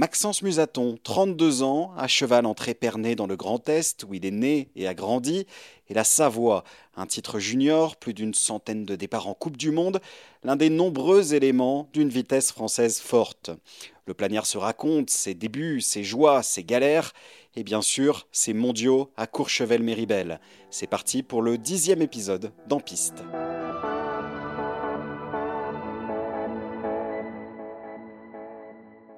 Maxence Musaton, 32 ans, à cheval entre Épernay dans le Grand Est, où il est né et a grandi, et la Savoie, un titre junior, plus d'une centaine de départs en Coupe du Monde, l'un des nombreux éléments d'une vitesse française forte. Le planière se raconte ses débuts, ses joies, ses galères, et bien sûr ses mondiaux à Courchevel-Méribel. C'est parti pour le dixième épisode d'En Piste.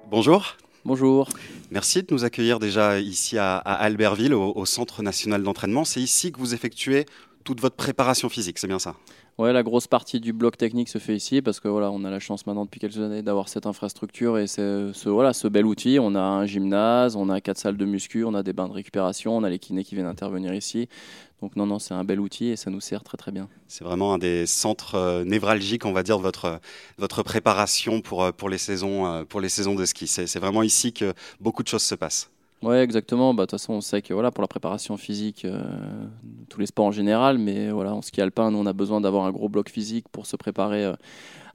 Bonjour. Bonjour. Merci de nous accueillir déjà ici à, Albertville, au, Centre national d'entraînement. C'est ici que vous effectuez toute votre préparation physique, c'est bien ça? Ouais, la grosse partie du bloc technique se fait ici parce que voilà, on a la chance maintenant depuis quelques années d'avoir cette infrastructure et ce, voilà, ce bel outil. On a un gymnase, on a quatre salles de muscu, on a des bains de récupération, on a les kinés qui viennent intervenir ici. Donc non, non, c'est un bel outil et ça nous sert très très bien. C'est vraiment un des centres euh, névralgiques, on va dire, de votre, votre préparation pour, euh, pour, les saisons, euh, pour les saisons de ski. C'est vraiment ici que beaucoup de choses se passent. Oui, exactement. Bah, de toute façon, on sait que voilà, pour la préparation physique, euh, tous les sports en général, mais voilà, en ski alpin, nous, on a besoin d'avoir un gros bloc physique pour se préparer euh,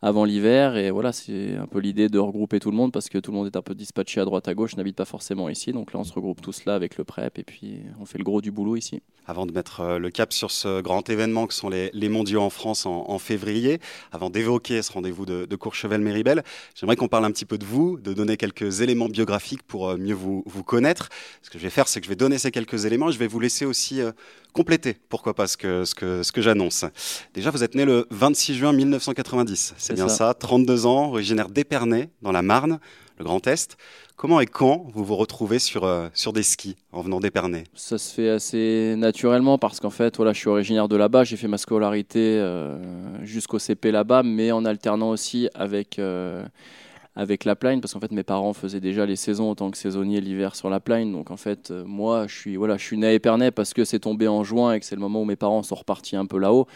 avant l'hiver. Et voilà, c'est un peu l'idée de regrouper tout le monde parce que tout le monde est un peu dispatché à droite à gauche, n'habite pas forcément ici. Donc là, on se regroupe tous là avec le PrEP et puis on fait le gros du boulot ici. Avant de mettre euh, le cap sur ce grand événement que sont les, mondiaux en France en, février, avant d'évoquer ce rendez-vous de, Courchevel-Méribel, j'aimerais qu'on parle un petit peu de vous, de donner quelques éléments biographiques pour euh, mieux vous, connaître. Ce que je vais faire, c'est que je vais donner ces quelques éléments et je vais vous laisser aussi euh, compléter, pourquoi pas, ce que, ce que, ce que j'annonce. Déjà, vous êtes né le 26 juin 1990, c'est bien ça. 32 ans, originaire d'Épernay, dans la Marne, le Grand Est. Comment et quand vous vous retrouvez sur, euh, sur des skis en venant d'Épernay? Ça se fait assez naturellement parce qu'en fait, voilà, je suis originaire de là-bas. J'ai fait ma scolarité euh, jusqu'au CP là-bas, mais en alternant aussi avec, euh, avec la plaine parce qu'en fait, mes parents faisaient déjà les saisons en tant que saisonnier l'hiver sur la plaine. Donc en fait, moi, je suis, voilà, je suis né à Épernay parce que c'est tombé en juin et que c'est le moment où mes parents sont repartis un peu là-haut.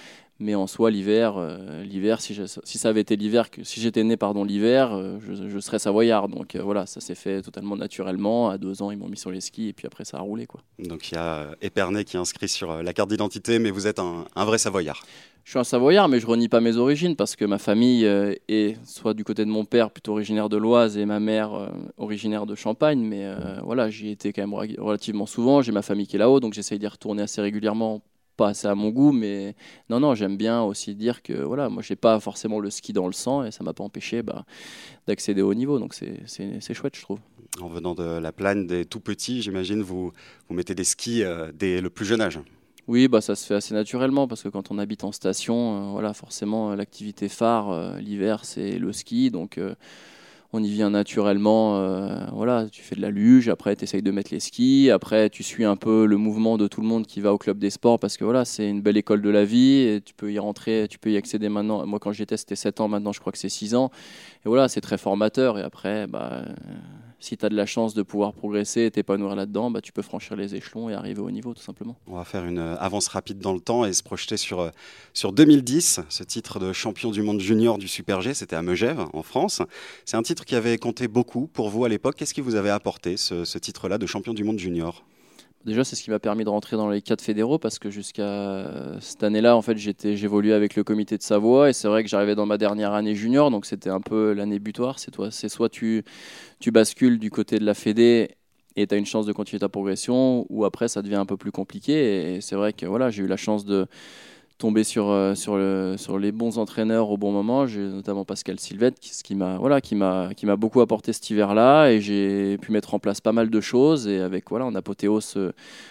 Mais en soi, l'hiver, euh, l'hiver, si, si, ça avait été l'hiver, si j'étais né pardon l'hiver, euh, je, serais savoyard. Donc euh, voilà, ça s'est fait totalement naturellement. À deux ans, ils m'ont mis sur les skis et puis après, ça a roulé quoi. Donc il y a Épernay qui est inscrit sur la carte d'identité, mais vous êtes un, vrai savoyard. Je suis un savoyard, mais je renie pas mes origines parce que ma famille est soit du côté de mon père, plutôt originaire de l'Oise, et ma mère originaire de Champagne. Mais voilà, j'y étais quand même relativement souvent. J'ai ma famille qui est là-haut, donc j'essaye d'y retourner assez régulièrement pas assez à mon goût, mais non, non, j'aime bien aussi dire que voilà, moi j'ai pas forcément le ski dans le sang et ça m'a pas empêché bah, d'accéder au niveau, donc c'est chouette, je trouve. En venant de la plaine des tout petits, j'imagine vous vous mettez des skis euh, dès le plus jeune âge. Oui, bah ça se fait assez naturellement parce que quand on habite en station, euh, voilà, forcément l'activité phare euh, l'hiver c'est le ski, donc on y vient naturellement. Euh, voilà, tu fais de la luge, après tu essayes de mettre les skis, après tu suis un peu le mouvement de tout le monde qui va au club des sports parce que voilà, c'est une belle école de la vie et tu peux y rentrer, tu peux y accéder maintenant. Moi quand j'étais c'était 7 ans, maintenant je crois que c'est 6 ans. Et voilà, c'est très formateur et après bah si tu as de la chance de pouvoir progresser et t'épanouir là-dedans, bah, tu peux franchir les échelons et arriver au niveau tout simplement. On va faire une euh, avance rapide dans le temps et se projeter sur, euh, sur 2010, ce titre de champion du monde junior du Super G, c'était à Megève en France. C'est un titre qui avait compté beaucoup pour vous à l'époque. Qu'est-ce qui vous avait apporté ce, ce titre-là de champion du monde junior? Déjà, c'est ce qui m'a permis de rentrer dans les quatre fédéraux parce que jusqu'à cette année-là, en fait, j'évoluais avec le comité de Savoie et c'est vrai que j'arrivais dans ma dernière année junior, donc c'était un peu l'année butoir. C'est toi, c'est soit tu, tu bascules du côté de la fédé et tu as une chance de continuer ta progression, ou après ça devient un peu plus compliqué. Et c'est vrai que voilà, j'ai eu la chance de tomber sur, euh, sur, le, sur les bons entraîneurs au bon moment. J'ai notamment Pascal Sylvette qui, m'a voilà, qui qui beaucoup apporté cet hiver-là et j'ai pu mettre en place pas mal de choses. Et avec voilà, en apothéose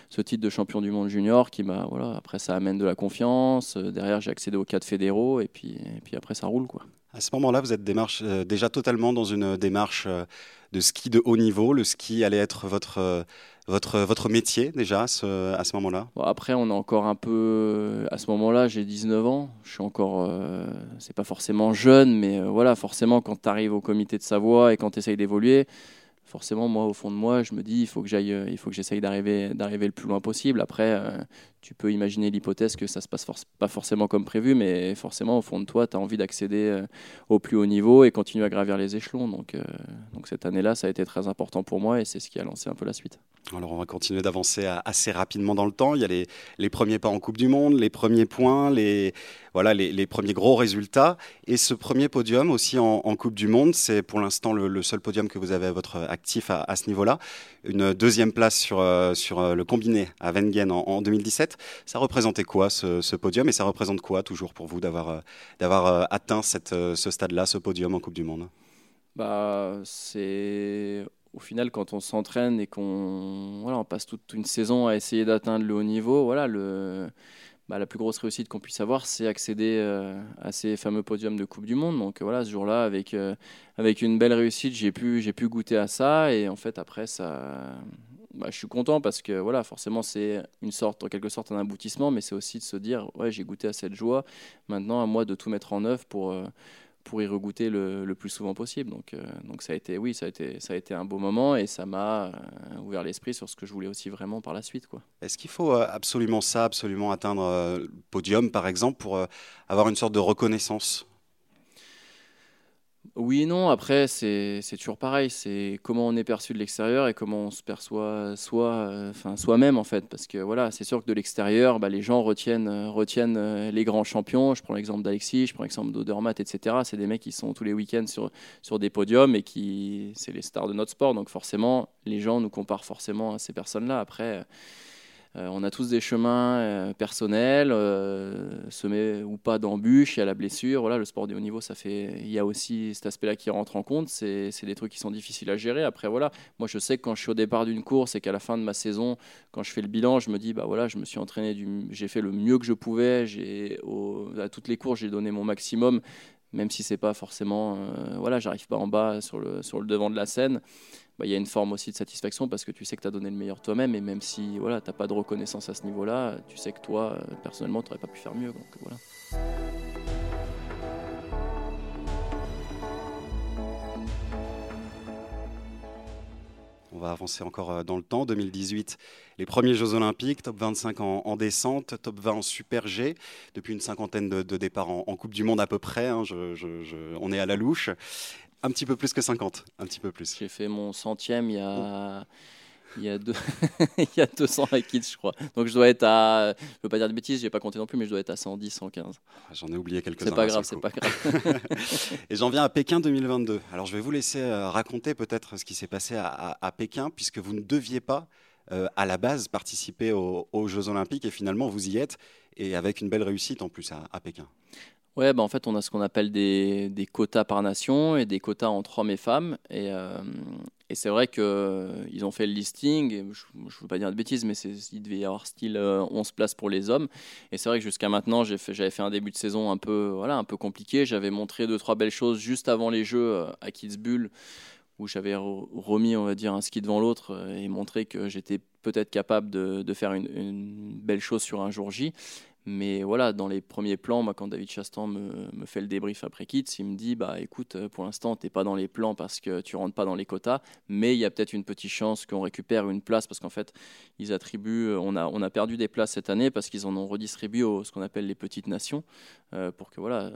ce, titre de champion du monde junior qui m'a voilà, après ça amène de la confiance. Derrière j'ai accédé aux quatre fédéraux et puis, et puis après ça roule quoi. À ce moment-là, vous êtes déjà totalement dans une démarche de ski de haut niveau. Le ski allait être votre votre, votre métier déjà à ce, moment-là? Après, on est encore un peu. À ce moment-là, j'ai 19 ans. Je suis encore. Euh, c'est pas forcément jeune, mais euh, voilà, forcément, quand tu arrives au comité de Savoie et quand tu essayes d'évoluer, forcément, moi, au fond de moi, je me dis, il faut que que j'essaye d'arriver, d'arriver le plus loin possible. Après, euh, tu peux imaginer l'hypothèse que ça se passe pas forcément comme prévu, mais forcément, au fond de toi, tu as envie d'accéder euh, au plus haut niveau et continuer à gravir les échelons. Donc, euh, donc cette année-là, ça a été très important pour moi et c'est ce qui a lancé un peu la suite. Alors, on va continuer d'avancer assez rapidement dans le temps. Il y a les, les, premiers pas en Coupe du Monde, les premiers points, les, voilà, les, les premiers gros résultats. Et ce premier podium aussi en, Coupe du Monde, c'est pour l'instant le, seul podium que vous avez à votre actif à, ce niveau-là. Une deuxième place sur, euh, sur le combiné à Wengen en, en 2017. Ça représentait quoi ce, podium et ça représente quoi toujours pour vous d'avoir euh, d'avoir euh, atteint cette, euh, ce stade-là, ce podium en Coupe du Monde? Bah, C'est au final quand on s'entraîne et qu'on voilà, on passe toute une saison à essayer d'atteindre le haut niveau, voilà, le, bah, la plus grosse réussite qu'on puisse avoir, c'est accéder à ces fameux podiums de Coupe du Monde. Donc voilà, ce jour-là, avec, avec une belle réussite, j'ai pu, j'ai pu goûter à ça. Et en fait, après, ça, bah, je suis content parce que voilà, forcément, c'est une sorte, en quelque sorte, un aboutissement, mais c'est aussi de se dire, ouais, j'ai goûté à cette joie. Maintenant, à moi de tout mettre en œuvre pour, euh, pour y regoûter le, le, plus souvent possible. Donc, euh, donc ça a été, oui, ça a été, ça a été un beau moment et ça m'a euh, ouvert l'esprit sur ce que je voulais aussi vraiment par la suite. Est-ce qu'il faut absolument ça, absolument atteindre le podium, par exemple, pour avoir une sorte de reconnaissance? Oui et non, après c'est toujours pareil, c'est comment on est perçu de l'extérieur et comment on se perçoit soi, euh, enfin soi-même en fait, parce que voilà, c'est sûr que de l'extérieur, bah, les gens retiennent, euh, euh, les grands champions. Je prends l'exemple d'Alexis, je prends l'exemple d'Odermatt, etc. C'est des mecs qui sont tous les week-ends sur, sur des podiums et qui, c'est les stars de notre sport, donc forcément, les gens nous comparent forcément à ces personnes-là. Après. Euh, on a tous des chemins euh, personnels, euh, semés ou pas d'embûches, il y a la blessure. Voilà, le sport de haut niveau, ça fait, il y a aussi cet aspect-là qui rentre en compte. C'est des trucs qui sont difficiles à gérer. Après, voilà, moi je sais que quand je suis au départ d'une course et qu'à la fin de ma saison, quand je fais le bilan, je me dis, bah voilà, je me suis entraîné, j'ai fait le mieux que je pouvais. à toutes les courses, j'ai donné mon maximum même si c'est pas forcément voilà j'arrive pas en bas sur le, devant de la scène bah, il y a une forme aussi de satisfaction parce que tu sais que tu as donné le meilleur toi-même et même si voilà, tu pas de reconnaissance à ce niveau-là, tu sais que toi, euh, personnellement, tu n'aurais pas pu faire mieux. Donc, voilà. On va avancer encore euh, dans le temps. 2018, les premiers Jeux Olympiques, top 25 en, descente, top 20 en Super G, depuis une cinquantaine de, départs en, Coupe du Monde à peu près. Hein, on est à la louche. Un petit peu plus que 50, un petit peu plus. J'ai fait mon centième il y a, il y a, deux... il y a 200 kids, je crois. Donc je dois être à, je veux pas dire de bêtises, j'ai pas compté non plus, mais je dois être à 110, 115. Ah, j'en ai oublié quelques-uns. C'est pas grave, c'est pas grave. Et j'en viens à Pékin 2022. Alors je vais vous laisser euh, raconter peut-être ce qui s'est passé à, Pékin, puisque vous ne deviez pas euh, à la base participer aux, Jeux Olympiques et finalement vous y êtes et avec une belle réussite en plus à Pékin. Ouais, bah en fait, on a ce qu'on appelle des, des, quotas par nation et des quotas entre hommes et femmes. Et, euh, et c'est vrai qu'ils euh, ont fait le listing, je ne veux pas dire de bêtises, mais il devait y avoir style 11 euh, places pour les hommes. Et c'est vrai que jusqu'à maintenant, j'avais fait, un début de saison un peu, voilà, un peu compliqué. J'avais montré deux, trois belles choses juste avant les Jeux à Kitzbühel, où j'avais remis, on va dire, un ski devant l'autre et montré que j'étais peut-être capable de, faire une, belle chose sur un jour J. Mais voilà, dans les premiers plans, moi, quand David Chastan me, fait le débrief après Kits, il me dit bah écoute, euh, pour l'instant, tu n'es pas dans les plans parce que tu rentres pas dans les quotas, mais il y a peut-être une petite chance qu'on récupère une place parce qu'en fait, ils attribuent, euh, on a, on a perdu des places cette année parce qu'ils en ont redistribué aux ce qu'on appelle les petites nations euh, pour que voilà,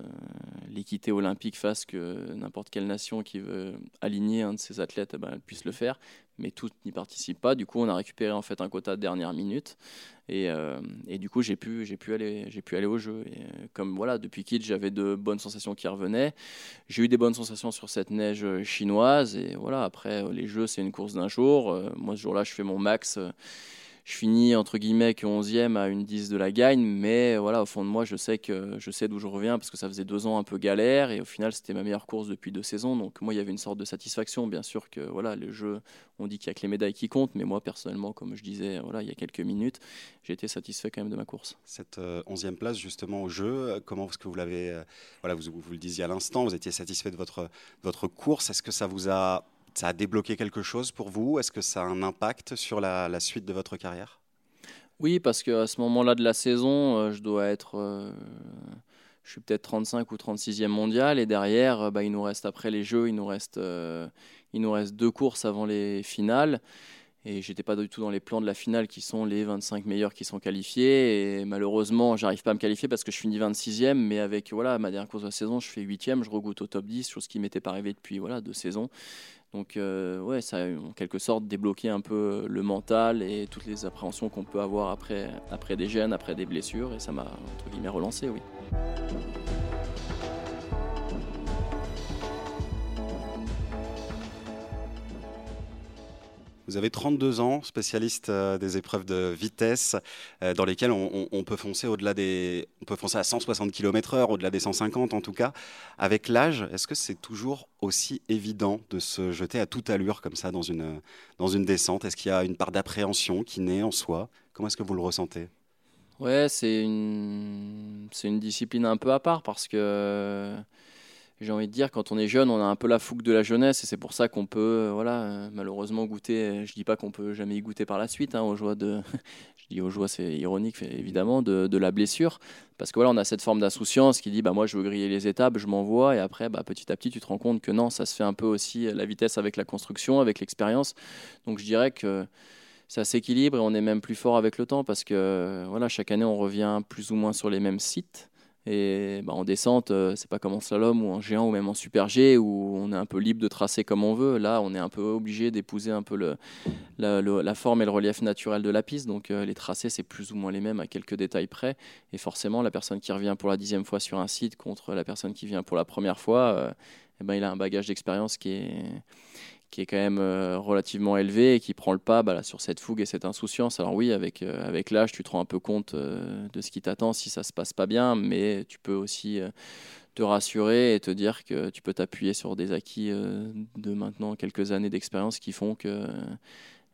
l'équité olympique fasse que n'importe quelle nation qui veut aligner un de ses athlètes eh ben, puisse le faire mais toutes n'y participent pas. Du coup, on a récupéré en fait un quota de dernière minute. Et, euh, du coup, j'ai pu, pu aller, pu aller au jeu. Euh, comme voilà, depuis Kid, j'avais de bonnes sensations qui revenaient. J'ai eu des bonnes sensations sur cette neige chinoise. Et voilà, après les jeux, c'est une course d'un jour. Euh, moi, ce jour-là, je fais mon max je finis entre guillemets que 11e à une 10 de la gagne, mais voilà, au fond de moi, je sais que je sais d'où je reviens parce que ça faisait deux ans un peu galère et au final, c'était ma meilleure course depuis deux saisons. Donc moi, il y avait une sorte de satisfaction, bien sûr que voilà, le jeu, on dit qu'il y a que les médailles qui comptent, mais moi personnellement, comme je disais, voilà, il y a quelques minutes, j'ai été satisfait quand même de ma course. Cette 11e euh, place justement au jeu, comment est-ce que vous l'avez, euh, voilà, vous, vous, le disiez à l'instant, vous étiez satisfait de votre votre course. Est-ce que ça vous a ça a débloqué quelque chose pour vous? Est-ce que ça a un impact sur la suite de votre carrière? Oui, parce qu'à ce moment-là de la saison, euh, je dois être. Euh, je suis peut-être 35 ou 36e mondial. Et derrière, euh, bah, il nous reste, après les Jeux, il nous reste, il nous reste deux courses avant les finales. Et j'étais pas du tout dans les plans de la finale qui sont les 25 meilleurs qui sont qualifiés. Et malheureusement, j'arrive pas à me qualifier parce que je finis 26e. Mais avec voilà, ma dernière course de la saison, je fais 8e, je regoute au top 10, chose qui m'était pas arrivée depuis voilà, deux saisons. Donc euh, ouais, ça a en quelque sorte débloqué un peu le mental et toutes les appréhensions qu'on peut avoir après, après des gènes, après des blessures. Et ça m'a, entre guillemets, relancé, oui. Vous avez 32 ans, spécialiste euh, des épreuves de vitesse, euh, dans lesquelles on, peut foncer au-delà des, on peut foncer à 160 km/h, au-delà des 150 en tout cas. Avec l'âge, est-ce que c'est toujours aussi évident de se jeter à toute allure comme ça dans une, dans une descente? Est-ce qu'il y a une part d'appréhension qui naît en soi? Comment est-ce que vous le ressentez? Ouais, c'est une, c'est une discipline un peu à part parce que j'ai envie de dire, quand on est jeune, on a un peu la fougue de la jeunesse et c'est pour ça qu'on peut, euh, voilà, euh, malheureusement goûter. Je dis pas qu'on peut jamais y goûter par la suite, hein, aux joies de, je dis aux joies, c'est ironique évidemment, de, la blessure, parce que voilà, on a cette forme d'insouciance qui dit, bah moi je veux griller les étapes, je m'envoie et après, bah petit à petit, tu te rends compte que non, ça se fait un peu aussi euh, la vitesse avec la construction, avec l'expérience. Donc je dirais que ça s'équilibre et on est même plus fort avec le temps parce que voilà, chaque année on revient plus ou moins sur les mêmes sites. Et bah, en descente, euh, c'est pas comme en slalom ou en géant ou même en super G où on est un peu libre de tracer comme on veut. Là, on est un peu obligé d'épouser un peu la, forme et le relief naturel de la piste. Donc euh, les tracés, c'est plus ou moins les mêmes à quelques détails près. Et forcément, la personne qui revient pour la dixième fois sur un site contre la personne qui vient pour la première fois, euh, eh ben, il a un bagage d'expérience qui est qui est quand même euh, relativement élevé et qui prend le pas bah, sur cette fougue et cette insouciance. Alors oui, avec, euh, avec l'âge, tu te rends un peu compte euh, de ce qui t'attend si ça se passe pas bien, mais tu peux aussi te rassurer et te dire que tu peux t'appuyer sur des acquis de maintenant quelques années d'expérience qui font que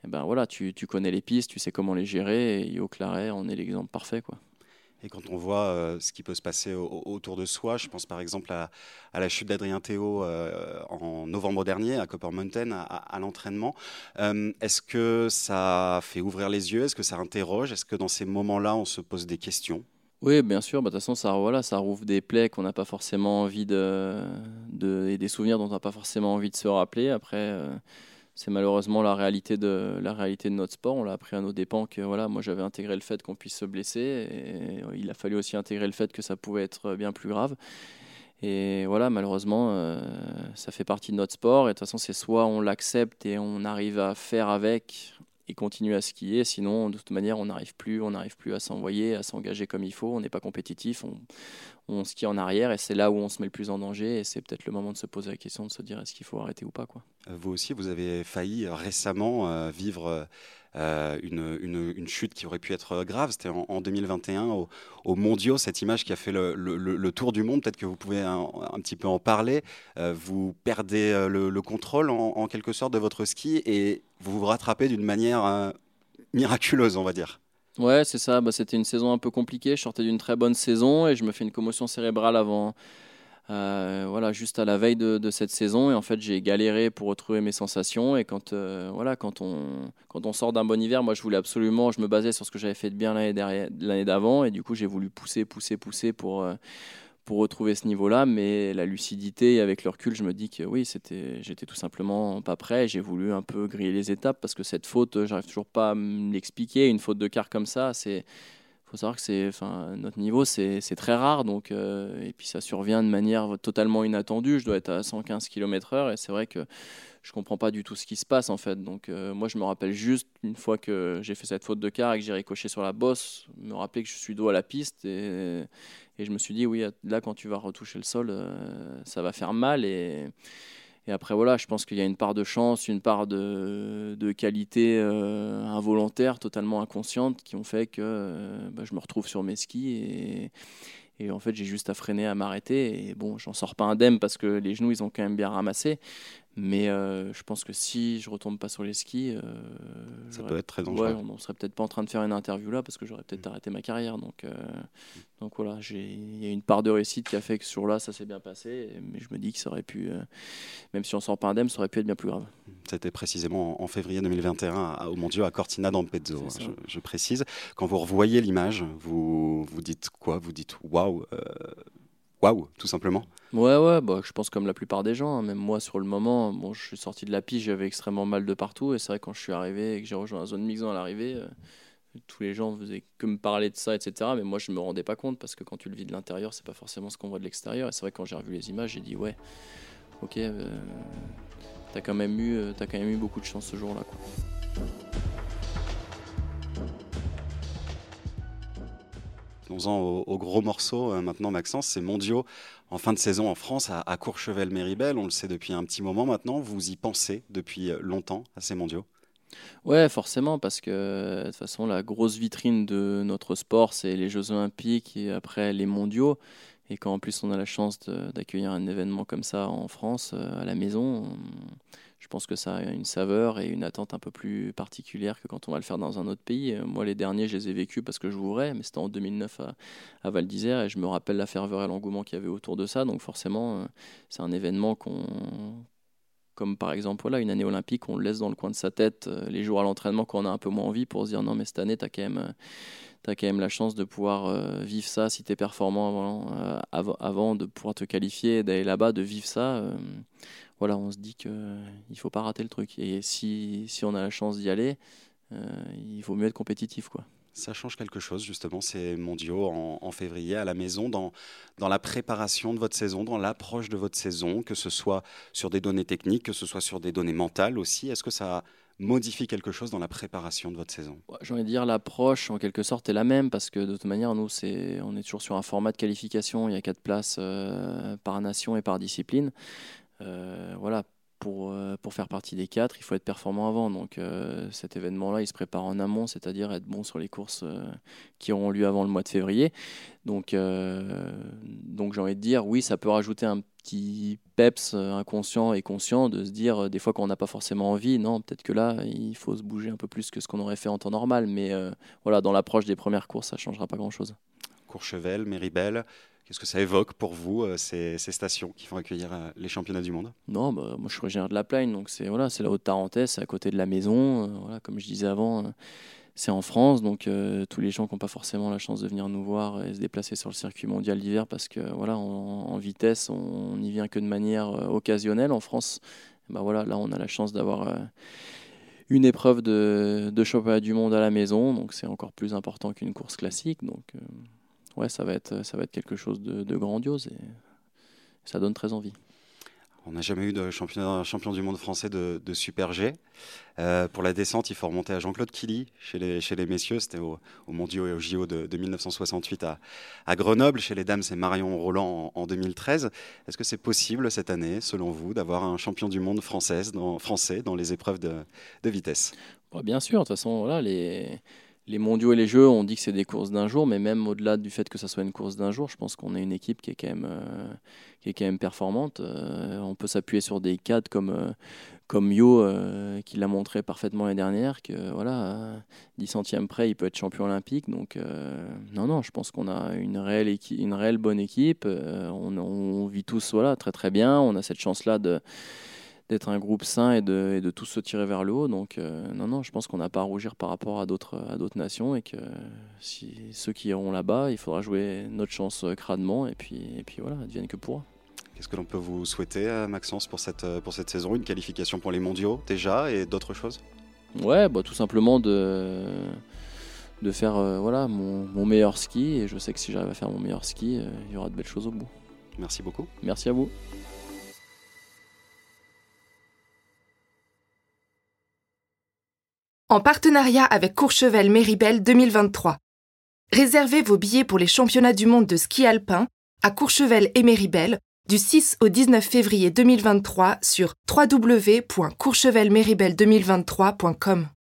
eh ben voilà, tu, tu, connais les pistes, tu sais comment les gérer et au Claret, on est l'exemple parfait. quoi. Et quand on voit euh, ce qui peut se passer autour de soi, je pense par exemple à, la chute d'Adrien Théo euh, en novembre dernier à Copper Mountain, à, l'entraînement. Euh, est-ce que ça fait ouvrir les yeux? Est-ce que ça interroge? Est-ce que dans ces moments-là, on se pose des questions? Oui, bien sûr. Bah, de toute façon, ça, voilà, rouvre des plaies qu'on n'a pas forcément envie de, et des souvenirs dont on n'a pas forcément envie de se rappeler. Après, c'est malheureusement la réalité de la réalité de notre sport. On l'a appris à nos dépens que voilà, moi j'avais intégré le fait qu'on puisse se blesser il a fallu aussi intégrer le fait que ça pouvait être bien plus grave. Et voilà, malheureusement, euh, ça fait partie de notre sport. Et de toute façon, c'est soit on l'accepte et on arrive à faire avec et continuer à skier, sinon de toute manière on n'arrive plus, on n'arrive plus à s'envoyer, à s'engager comme il faut. On n'est pas compétitif, on, skie en arrière et c'est là où on se met le plus en danger et c'est peut-être le moment de se poser la question de se dire est-ce qu'il faut arrêter ou pas quoi. Euh, vous aussi vous avez failli euh, récemment euh, vivre une, une, chute qui aurait pu être grave. C'était en, 2021 au, au, Mondiaux, cette image qui a fait le, tour du monde. Peut-être que vous pouvez un, petit peu en parler. vous perdez le, contrôle en, quelque sorte de votre ski et vous vous rattrapez d'une manière miraculeuse, on va dire. Ouais, c'est ça. Bah, c'était une saison un peu compliquée. Je sortais d'une très bonne saison et je me fais une commotion cérébrale avant, euh, voilà, juste à la veille de, cette saison. Et en fait, j'ai galéré pour retrouver mes sensations. Et quand, euh, voilà, quand on, quand on sort d'un bon hiver, moi, je voulais absolument, je me basais sur ce que j'avais fait de bien l'année d'avant. Et du coup, j'ai voulu pousser, pousser, pousser pour, euh, pour retrouver ce niveau-là. Mais la lucidité, avec le recul, je me dis que oui, c'était, j'étais tout simplement pas prêt. J'ai voulu un peu griller les étapes parce que cette faute, j'arrive toujours pas à me l'expliquer. Une faute de quart comme ça, c'est faut savoir que c'est, enfin, notre niveau, c'est, très rare. Donc, euh, et puis ça survient de manière totalement inattendue. Je dois être à 115 km/h et c'est vrai que je comprends pas du tout ce qui se passe en fait. Donc, euh, moi, je me rappelle juste une fois que j'ai fait cette faute de quart et que j'ai ricoché sur la bosse, me rappeler que je suis dos à la piste et, et je me suis dit, oui, là, quand tu vas retoucher le sol, euh, ça va faire mal. Et, après, voilà, je pense qu'il y a une part de chance, une part de, de qualité euh, involontaire, totalement inconsciente, qui ont fait que euh, bah, je me retrouve sur mes skis et, et en fait, j'ai juste à freiner, à m'arrêter. Et bon, j'en sors pas indemne parce que les genoux, ils ont quand même bien ramassé. Mais euh, je pense que si je retombe pas sur les skis, euh, ça peut être très dangereux. Ouais, on serait peut-être pas en train de faire une interview là parce que j'aurais peut-être mm. arrêté ma carrière. Donc, euh, donc voilà, il y a une part de réussite qui a fait que sur là, ça s'est bien passé. Mais je me dis que ça aurait pu, même si on sort pas indemne, ça aurait pu être bien plus grave. C'était précisément en février 2021 au Mondiaux à Cortina d'Ampezzo, je, je, précise. Quand vous revoyez l'image, vous, vous dites quoi? Vous dites waouh waouh, tout simplement. Ouais, ouais, bah, je pense comme la plupart des gens. Hein. Même moi, sur le moment, bon, je suis sorti de la piste, j'avais extrêmement mal de partout. Et c'est vrai, quand je suis arrivé et que j'ai rejoint la zone mixant à l'arrivée, euh, tous les gens faisaient que me parler de ça, etc. Mais moi, je me rendais pas compte parce que quand tu le vis de l'intérieur, c'est pas forcément ce qu'on voit de l'extérieur. Et c'est vrai, quand j'ai revu les images, j'ai dit, ouais, ok, euh, t'as quand, même eu, euh, as quand même eu beaucoup de chance ce jour-là. Venons-en au, gros morceau euh, maintenant, Maxence, c'est mondiaux en fin de saison en France à, Courchevel-Méribel. On le sait depuis un petit moment maintenant. Vous y pensez depuis euh, longtemps à ces mondiaux? Ouais, forcément, parce que de toute façon, la grosse vitrine de notre sport, c'est les Jeux Olympiques et après les mondiaux. Et quand en plus on a la chance d'accueillir un événement comme ça en France, euh, à la maison, je pense que ça a une saveur et une attente un peu plus particulière que quand on va le faire dans un autre pays. Euh, moi, les derniers, je les ai vécus parce que je voudrais, mais c'était en 2009 à, Val d'Isère et je me rappelle la ferveur et l'engouement qu'il y avait autour de ça. Donc forcément, euh, c'est un événement qu'on comme par exemple une année olympique, on le laisse dans le coin de sa tête euh, les jours à l'entraînement quand on a un peu moins envie pour se dire non mais cette année, tu as quand même quand même la chance de pouvoir vivre ça si tu es performant avant, avant, de pouvoir te qualifier, d'aller là-bas, de vivre ça voilà, on se dit qu'il ne faut pas rater le truc. Et si, si on a la chance d'y aller, euh, il vaut mieux être compétitif. quoi. Ça change quelque chose, justement, ces mondiaux en, en, février à la maison, dans, dans la préparation de votre saison, dans l'approche de votre saison, que ce soit sur des données techniques, que ce soit sur des données mentales aussi. Est-ce que ça modifie quelque chose dans la préparation de votre saison? J'ai envie de dire l'approche en quelque sorte est la même parce que de toute manière nous c'est on est toujours sur un format de qualification, il y a quatre places euh, par nation et par discipline. Euh, voilà, pour, euh, pour, faire partie des quatre, il faut être performant avant. Donc euh, cet événement-là, il se prépare en amont, c'est-à-dire être bon sur les courses qui auront lieu avant le mois de février. Donc, donc j'ai envie de dire, oui, ça peut rajouter un petit peps inconscient et conscient de se dire, des fois qu'on n'a pas forcément envie, non, peut-être que là, il faut se bouger un peu plus que ce qu'on aurait fait en temps normal. Mais voilà, dans l'approche des premières courses, ça changera pas grand-chose. Courchevel, Méribel, Qu'est-ce que ça évoque pour vous, euh, ces, stations qui vont accueillir euh, les championnats du monde Non, bah, moi je suis originaire de la Plaine, donc c'est la Haute-Tarentaise, c'est à côté de la maison. Euh, voilà, comme je disais avant, c'est en France, donc tous les gens qui n'ont pas forcément la chance de venir nous voir et se déplacer sur le circuit mondial d'hiver, parce que voilà, en vitesse, on n'y vient que de manière occasionnelle. En France, bah, voilà, là on a la chance d'avoir une épreuve de, de, championnat du monde à la maison, donc c'est encore plus important qu'une course classique. Donc ouais, ça va être, ça va être quelque chose de, grandiose et ça donne très envie. On n'a jamais eu de champion, champion du monde français de, Super G. Euh, pour la descente, il faut remonter à Jean-Claude Killy chez les, chez les messieurs. C'était au, au Mondiaux et au JO de, 1968 à, à, Grenoble. Chez les dames, c'est Marion Roland en, 2013. Est-ce que c'est possible cette année, selon vous, d'avoir un champion du monde française dans, français dans les épreuves de, vitesse? Bah, Bien sûr. De toute façon, voilà, les les mondiaux et les jeux, on dit que c'est des courses d'un jour, mais même au-delà du fait que ça soit une course d'un jour, je pense qu'on est une équipe qui est quand même, euh, qui est quand même performante. Euh, on peut s'appuyer sur des cadres comme, euh, comme Yo, qui l'a montré parfaitement l'année dernière, que voilà, 10 centièmes près, il peut être champion olympique. Donc, non, non, je pense qu'on a une réelle, une réelle bonne équipe. On, on, vit tous voilà, très très bien. On a cette chance-là de d'être un groupe sain et de, et de, tous se tirer vers le haut. Donc euh, non, non, je pense qu'on n'a pas à rougir par rapport à d'autres, à d'autres nations et que si ceux qui iront là-bas, il faudra jouer notre chance crânement et puis, et puis voilà, advienne que pourra. Qu'est-ce que l'on peut vous souhaiter, euh, Maxence, pour cette, euh, pour cette saison? Une qualification pour les mondiaux déjà et d'autres choses? Ouais, bah, tout simplement de, de faire voilà, mon, mon, meilleur ski et je sais que si j'arrive à faire mon meilleur ski, il y aura de belles choses au bout. Merci beaucoup. Merci à vous. En partenariat avec Courchevel Méribel 2023. Réservez vos billets pour les championnats du monde de ski alpin à Courchevel et Méribel du 6 au 19 février 2023 sur www.courchevelmeribel2023.com.